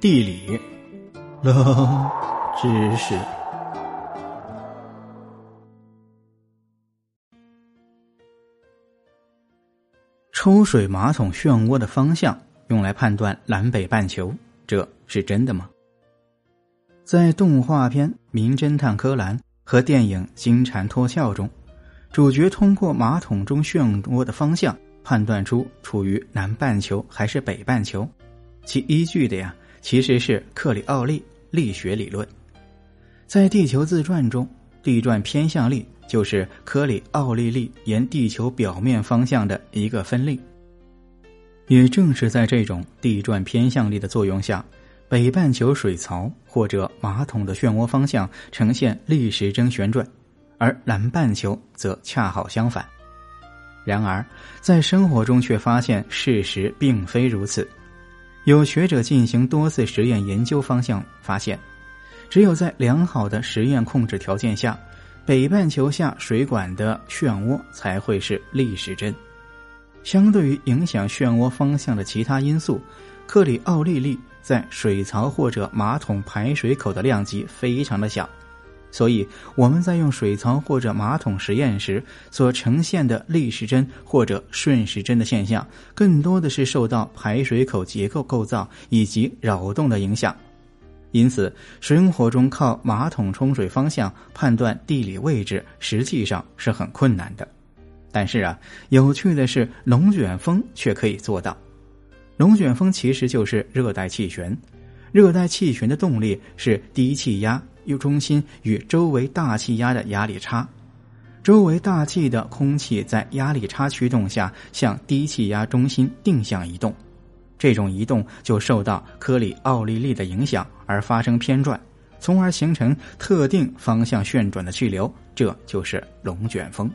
地理，冷知识。抽水马桶漩涡的方向用来判断南北半球，这是真的吗？在动画片《名侦探柯南》和电影《金蝉脱壳》中，主角通过马桶中漩涡的方向判断出处于南半球还是北半球，其依据的呀。其实是克里奥利力学理论，在地球自转中，地转偏向力就是科里奥利力沿地球表面方向的一个分力。也正是在这种地转偏向力的作用下，北半球水槽或者马桶的漩涡方向呈现逆时针旋转，而南半球则恰好相反。然而，在生活中却发现事实并非如此。有学者进行多次实验研究，方向发现，只有在良好的实验控制条件下，北半球下水管的漩涡才会是逆时针。相对于影响漩涡方向的其他因素，克里奥利力在水槽或者马桶排水口的量级非常的小。所以我们在用水槽或者马桶实验时所呈现的逆时针或者顺时针的现象，更多的是受到排水口结构构造以及扰动的影响。因此，生活中靠马桶冲水方向判断地理位置，实际上是很困难的。但是啊，有趣的是，龙卷风却可以做到。龙卷风其实就是热带气旋，热带气旋的动力是低气压。由中心与周围大气压的压力差，周围大气的空气在压力差驱动下向低气压中心定向移动，这种移动就受到科里奥利力的影响而发生偏转，从而形成特定方向旋转的气流，这就是龙卷风。